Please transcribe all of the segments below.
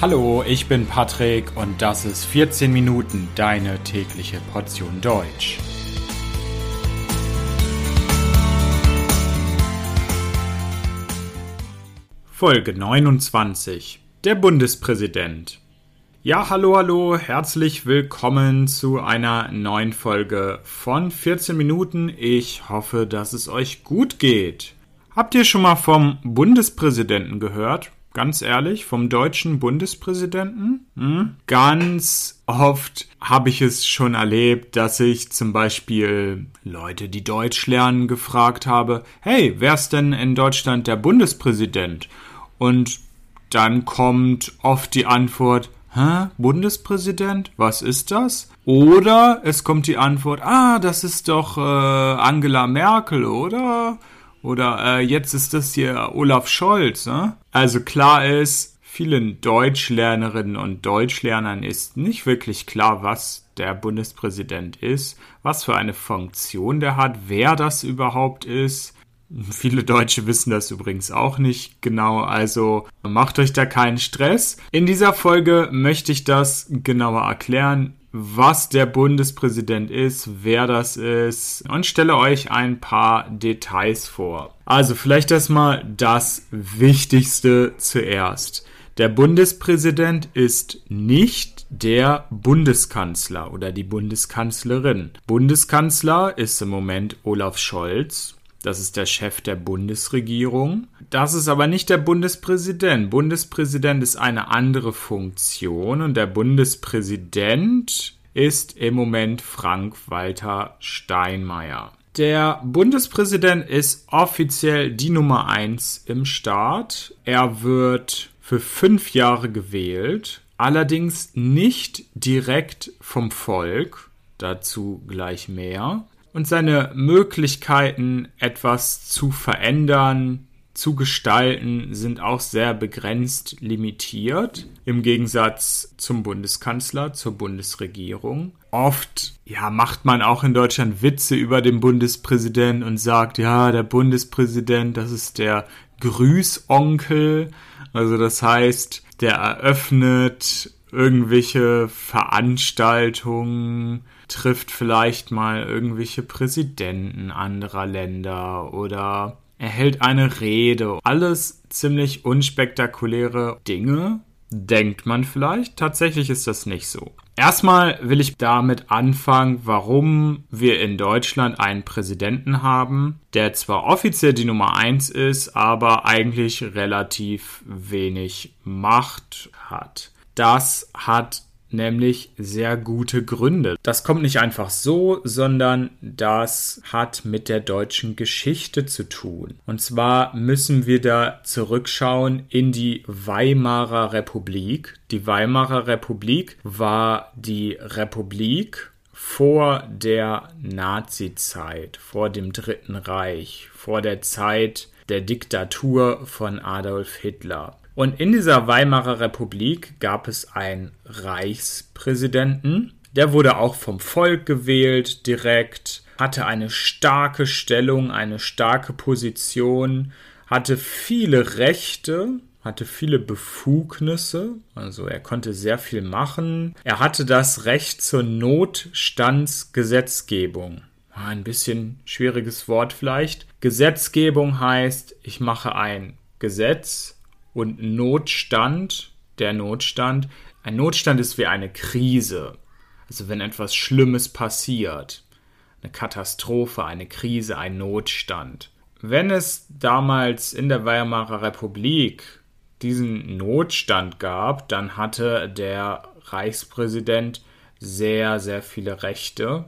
Hallo, ich bin Patrick und das ist 14 Minuten deine tägliche Portion Deutsch. Folge 29 Der Bundespräsident ja, hallo, hallo, herzlich willkommen zu einer neuen Folge von 14 Minuten. Ich hoffe, dass es euch gut geht. Habt ihr schon mal vom Bundespräsidenten gehört? Ganz ehrlich, vom deutschen Bundespräsidenten? Hm? Ganz oft habe ich es schon erlebt, dass ich zum Beispiel Leute, die Deutsch lernen, gefragt habe, hey, wer ist denn in Deutschland der Bundespräsident? Und dann kommt oft die Antwort, Hä? Bundespräsident? Was ist das? Oder es kommt die Antwort, ah, das ist doch äh, Angela Merkel, oder? Oder äh, jetzt ist das hier Olaf Scholz. Ne? Also klar ist, vielen Deutschlernerinnen und Deutschlernern ist nicht wirklich klar, was der Bundespräsident ist, was für eine Funktion der hat, wer das überhaupt ist. Viele Deutsche wissen das übrigens auch nicht genau, also macht euch da keinen Stress. In dieser Folge möchte ich das genauer erklären, was der Bundespräsident ist, wer das ist und stelle euch ein paar Details vor. Also vielleicht erstmal das Wichtigste zuerst. Der Bundespräsident ist nicht der Bundeskanzler oder die Bundeskanzlerin. Bundeskanzler ist im Moment Olaf Scholz das ist der Chef der Bundesregierung. Das ist aber nicht der Bundespräsident. Bundespräsident ist eine andere Funktion und der Bundespräsident ist im Moment Frank-Walter Steinmeier. Der Bundespräsident ist offiziell die Nummer eins im Staat. Er wird für fünf Jahre gewählt, allerdings nicht direkt vom Volk. Dazu gleich mehr und seine Möglichkeiten, etwas zu verändern, zu gestalten, sind auch sehr begrenzt limitiert, im Gegensatz zum Bundeskanzler, zur Bundesregierung. Oft ja, macht man auch in Deutschland Witze über den Bundespräsidenten und sagt, ja, der Bundespräsident, das ist der Grüßonkel. Also das heißt, der eröffnet irgendwelche Veranstaltungen, trifft vielleicht mal irgendwelche Präsidenten anderer Länder oder erhält eine Rede. Alles ziemlich unspektakuläre Dinge, denkt man vielleicht. Tatsächlich ist das nicht so. Erstmal will ich damit anfangen, warum wir in Deutschland einen Präsidenten haben, der zwar offiziell die Nummer eins ist, aber eigentlich relativ wenig Macht hat. Das hat nämlich sehr gute Gründe. Das kommt nicht einfach so, sondern das hat mit der deutschen Geschichte zu tun. Und zwar müssen wir da zurückschauen in die Weimarer Republik. Die Weimarer Republik war die Republik vor der Nazizeit, vor dem Dritten Reich, vor der Zeit der Diktatur von Adolf Hitler. Und in dieser Weimarer Republik gab es einen Reichspräsidenten. Der wurde auch vom Volk gewählt direkt, hatte eine starke Stellung, eine starke Position, hatte viele Rechte, hatte viele Befugnisse, also er konnte sehr viel machen. Er hatte das Recht zur Notstandsgesetzgebung. Ein bisschen schwieriges Wort vielleicht. Gesetzgebung heißt, ich mache ein Gesetz, und Notstand, der Notstand, ein Notstand ist wie eine Krise. Also wenn etwas Schlimmes passiert, eine Katastrophe, eine Krise, ein Notstand. Wenn es damals in der Weimarer Republik diesen Notstand gab, dann hatte der Reichspräsident sehr, sehr viele Rechte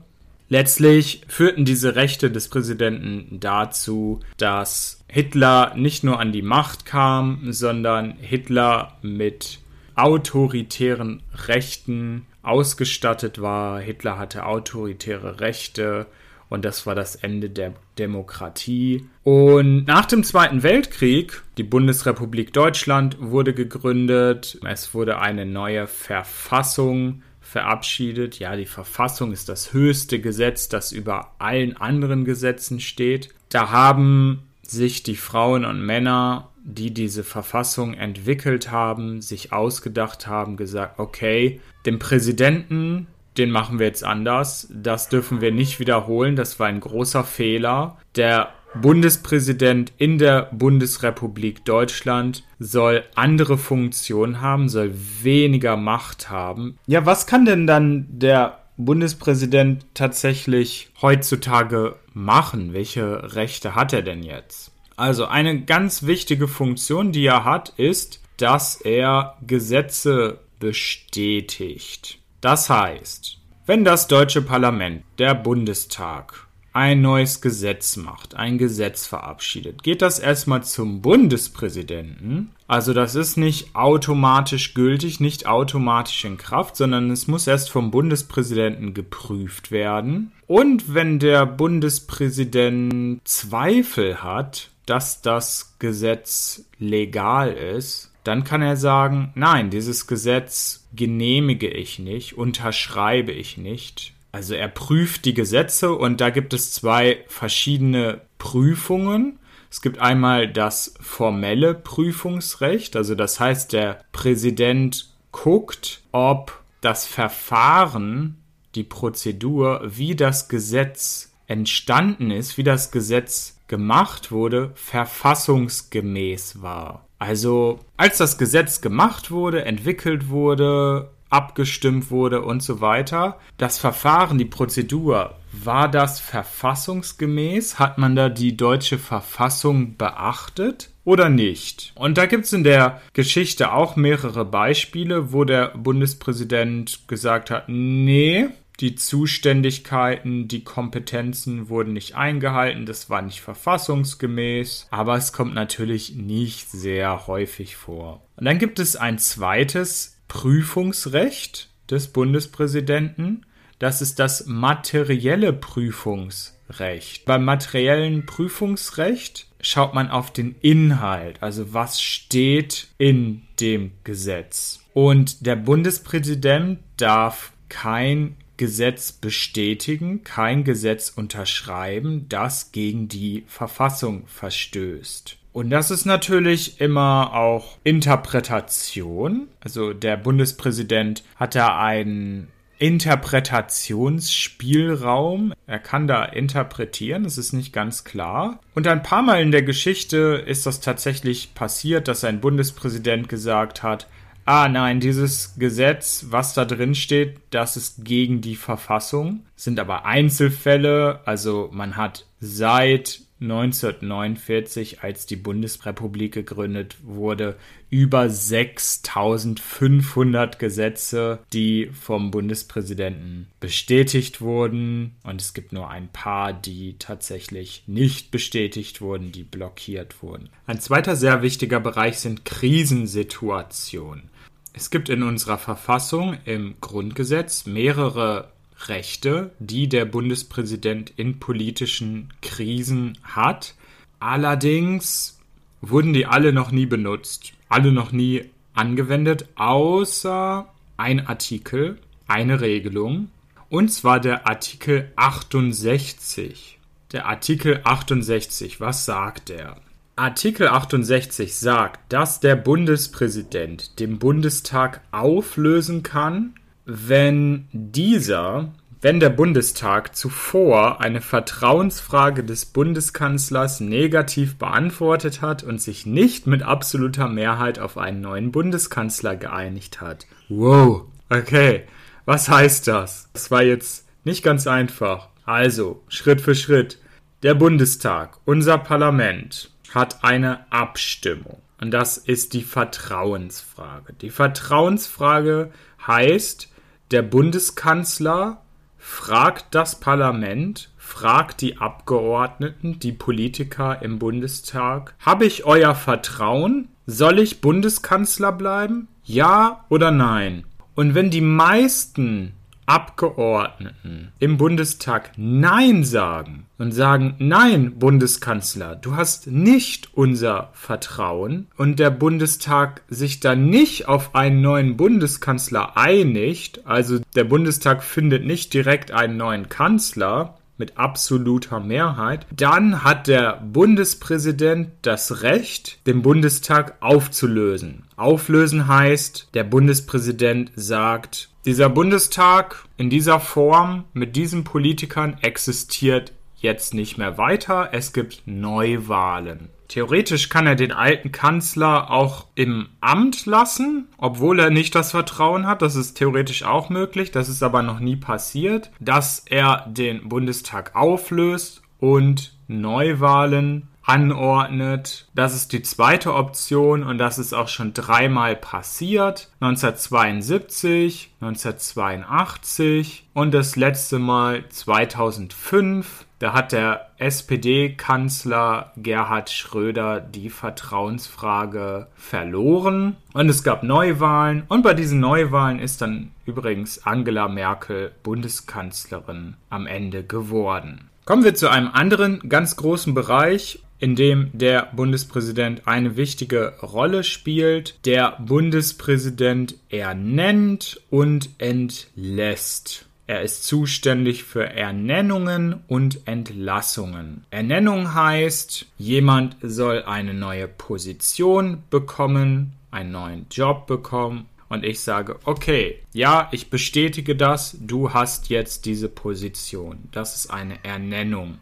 Letztlich führten diese Rechte des Präsidenten dazu, dass Hitler nicht nur an die Macht kam, sondern Hitler mit autoritären Rechten ausgestattet war. Hitler hatte autoritäre Rechte und das war das Ende der Demokratie. Und nach dem Zweiten Weltkrieg, die Bundesrepublik Deutschland wurde gegründet, es wurde eine neue Verfassung verabschiedet. Ja, die Verfassung ist das höchste Gesetz, das über allen anderen Gesetzen steht. Da haben sich die Frauen und Männer die diese Verfassung entwickelt haben, sich ausgedacht haben, gesagt, okay, den Präsidenten, den machen wir jetzt anders, das dürfen wir nicht wiederholen, das war ein großer Fehler. Der Bundespräsident in der Bundesrepublik Deutschland soll andere Funktionen haben, soll weniger Macht haben. Ja, was kann denn dann der Bundespräsident tatsächlich heutzutage machen? Welche Rechte hat er denn jetzt? Also eine ganz wichtige Funktion, die er hat, ist, dass er Gesetze bestätigt. Das heißt, wenn das deutsche Parlament, der Bundestag, ein neues Gesetz macht, ein Gesetz verabschiedet, geht das erstmal zum Bundespräsidenten. Also das ist nicht automatisch gültig, nicht automatisch in Kraft, sondern es muss erst vom Bundespräsidenten geprüft werden. Und wenn der Bundespräsident Zweifel hat, dass das Gesetz legal ist, dann kann er sagen, nein, dieses Gesetz genehmige ich nicht, unterschreibe ich nicht, also er prüft die Gesetze und da gibt es zwei verschiedene Prüfungen. Es gibt einmal das formelle Prüfungsrecht, also das heißt, der Präsident guckt, ob das Verfahren, die Prozedur, wie das Gesetz entstanden ist, wie das Gesetz gemacht wurde, verfassungsgemäß war. Also als das Gesetz gemacht wurde, entwickelt wurde, abgestimmt wurde und so weiter. Das Verfahren, die Prozedur, war das verfassungsgemäß? Hat man da die deutsche Verfassung beachtet oder nicht? Und da gibt es in der Geschichte auch mehrere Beispiele, wo der Bundespräsident gesagt hat, nee, die Zuständigkeiten, die Kompetenzen wurden nicht eingehalten, das war nicht verfassungsgemäß, aber es kommt natürlich nicht sehr häufig vor. Und dann gibt es ein zweites Prüfungsrecht des Bundespräsidenten. Das ist das materielle Prüfungsrecht. Beim materiellen Prüfungsrecht schaut man auf den Inhalt, also was steht in dem Gesetz. Und der Bundespräsident darf kein Gesetz bestätigen, kein Gesetz unterschreiben, das gegen die Verfassung verstößt. Und das ist natürlich immer auch Interpretation. Also der Bundespräsident hat da einen Interpretationsspielraum. Er kann da interpretieren, das ist nicht ganz klar. Und ein paar Mal in der Geschichte ist das tatsächlich passiert, dass ein Bundespräsident gesagt hat, ah nein, dieses Gesetz, was da drin steht, das ist gegen die Verfassung. sind aber Einzelfälle, also man hat seit 1949, als die Bundesrepublik gegründet wurde, über 6500 Gesetze, die vom Bundespräsidenten bestätigt wurden. Und es gibt nur ein paar, die tatsächlich nicht bestätigt wurden, die blockiert wurden. Ein zweiter sehr wichtiger Bereich sind Krisensituationen. Es gibt in unserer Verfassung im Grundgesetz mehrere Rechte, die der Bundespräsident in politischen Krisen hat. Allerdings wurden die alle noch nie benutzt, alle noch nie angewendet, außer ein Artikel, eine Regelung, und zwar der Artikel 68. Der Artikel 68, was sagt er? Artikel 68 sagt, dass der Bundespräsident den Bundestag auflösen kann, wenn dieser, wenn der Bundestag zuvor eine Vertrauensfrage des Bundeskanzlers negativ beantwortet hat und sich nicht mit absoluter Mehrheit auf einen neuen Bundeskanzler geeinigt hat. Wow, okay, was heißt das? Das war jetzt nicht ganz einfach. Also, Schritt für Schritt. Der Bundestag, unser Parlament, hat eine Abstimmung. Und das ist die Vertrauensfrage. Die Vertrauensfrage heißt, der Bundeskanzler fragt das Parlament, fragt die Abgeordneten, die Politiker im Bundestag, habe ich euer Vertrauen? Soll ich Bundeskanzler bleiben? Ja oder nein? Und wenn die meisten Abgeordneten im Bundestag Nein sagen und sagen, nein, Bundeskanzler, du hast nicht unser Vertrauen und der Bundestag sich dann nicht auf einen neuen Bundeskanzler einigt, also der Bundestag findet nicht direkt einen neuen Kanzler, mit absoluter Mehrheit, dann hat der Bundespräsident das Recht, den Bundestag aufzulösen. Auflösen heißt, der Bundespräsident sagt, dieser Bundestag in dieser Form mit diesen Politikern existiert jetzt nicht mehr weiter. Es gibt Neuwahlen. Theoretisch kann er den alten Kanzler auch im Amt lassen, obwohl er nicht das Vertrauen hat. Das ist theoretisch auch möglich. Das ist aber noch nie passiert, dass er den Bundestag auflöst und Neuwahlen anordnet. Das ist die zweite Option und das ist auch schon dreimal passiert. 1972, 1982 und das letzte Mal 2005. Da hat der SPD-Kanzler Gerhard Schröder die Vertrauensfrage verloren und es gab Neuwahlen und bei diesen Neuwahlen ist dann übrigens Angela Merkel Bundeskanzlerin am Ende geworden. Kommen wir zu einem anderen ganz großen Bereich in dem der Bundespräsident eine wichtige Rolle spielt. Der Bundespräsident ernennt und entlässt. Er ist zuständig für Ernennungen und Entlassungen. Ernennung heißt, jemand soll eine neue Position bekommen, einen neuen Job bekommen und ich sage, okay, ja, ich bestätige das, du hast jetzt diese Position. Das ist eine Ernennung.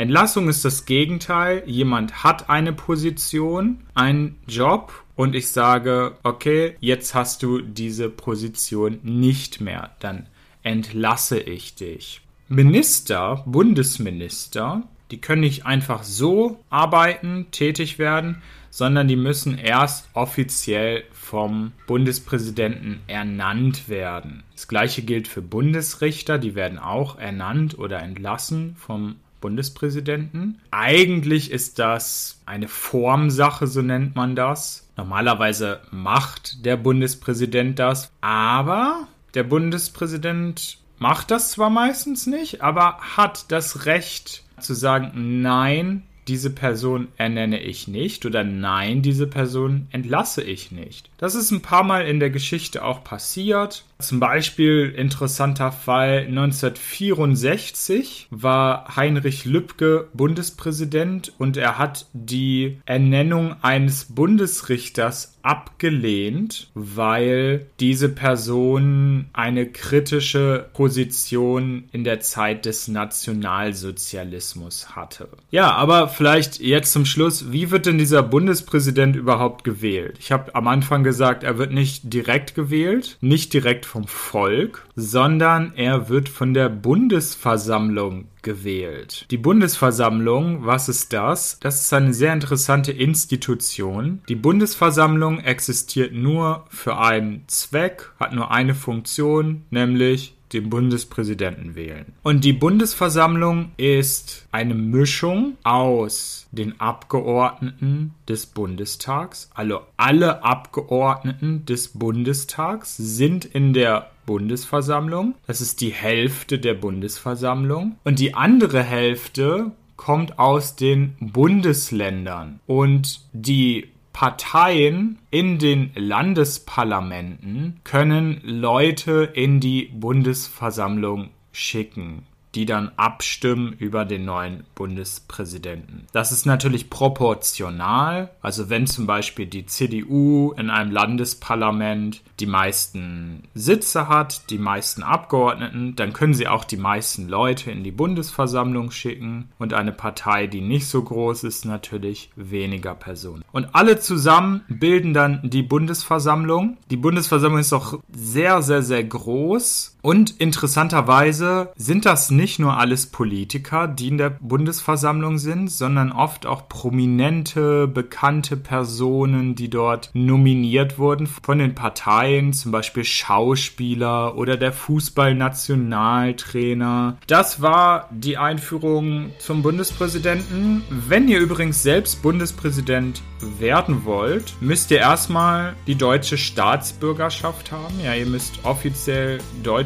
Entlassung ist das Gegenteil. Jemand hat eine Position, einen Job und ich sage, okay, jetzt hast du diese Position nicht mehr. Dann entlasse ich dich. Minister, Bundesminister, die können nicht einfach so arbeiten, tätig werden, sondern die müssen erst offiziell vom Bundespräsidenten ernannt werden. Das gleiche gilt für Bundesrichter, die werden auch ernannt oder entlassen vom Bundespräsidenten. Eigentlich ist das eine Formsache, so nennt man das. Normalerweise macht der Bundespräsident das, aber der Bundespräsident macht das zwar meistens nicht, aber hat das Recht zu sagen, nein, diese Person ernenne ich nicht oder nein, diese Person entlasse ich nicht. Das ist ein paar Mal in der Geschichte auch passiert. Zum Beispiel interessanter Fall 1964 war Heinrich Lübke Bundespräsident und er hat die Ernennung eines Bundesrichters abgelehnt, weil diese Person eine kritische Position in der Zeit des Nationalsozialismus hatte. Ja, aber vielleicht jetzt zum Schluss, wie wird denn dieser Bundespräsident überhaupt gewählt? Ich habe am Anfang gesagt, er wird nicht direkt gewählt, nicht direkt vom Volk, sondern er wird von der Bundesversammlung gewählt. Die Bundesversammlung, was ist das? Das ist eine sehr interessante Institution. Die Bundesversammlung existiert nur für einen Zweck, hat nur eine Funktion, nämlich den Bundespräsidenten wählen. Und die Bundesversammlung ist eine Mischung aus den Abgeordneten des Bundestags. Also alle Abgeordneten des Bundestags sind in der Bundesversammlung. Das ist die Hälfte der Bundesversammlung. Und die andere Hälfte kommt aus den Bundesländern. Und die Parteien in den Landesparlamenten können Leute in die Bundesversammlung schicken die dann abstimmen über den neuen Bundespräsidenten. Das ist natürlich proportional. Also wenn zum Beispiel die CDU in einem Landesparlament die meisten Sitze hat, die meisten Abgeordneten, dann können sie auch die meisten Leute in die Bundesversammlung schicken und eine Partei, die nicht so groß ist, natürlich weniger Personen. Und alle zusammen bilden dann die Bundesversammlung. Die Bundesversammlung ist auch sehr, sehr, sehr groß und interessanterweise sind das nicht nur alles Politiker, die in der Bundesversammlung sind, sondern oft auch prominente, bekannte Personen, die dort nominiert wurden von den Parteien, zum Beispiel Schauspieler oder der Fußballnationaltrainer. Das war die Einführung zum Bundespräsidenten. Wenn ihr übrigens selbst Bundespräsident werden wollt, müsst ihr erstmal die deutsche Staatsbürgerschaft haben. Ja, ihr müsst offiziell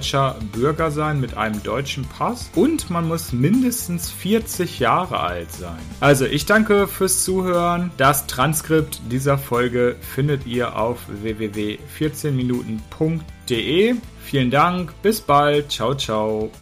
deutscher Bürger sein mit einem deutschen Pass und man muss mindestens 40 Jahre alt sein. Also, ich danke fürs Zuhören. Das Transkript dieser Folge findet ihr auf www.14minuten.de. Vielen Dank, bis bald, ciao, ciao.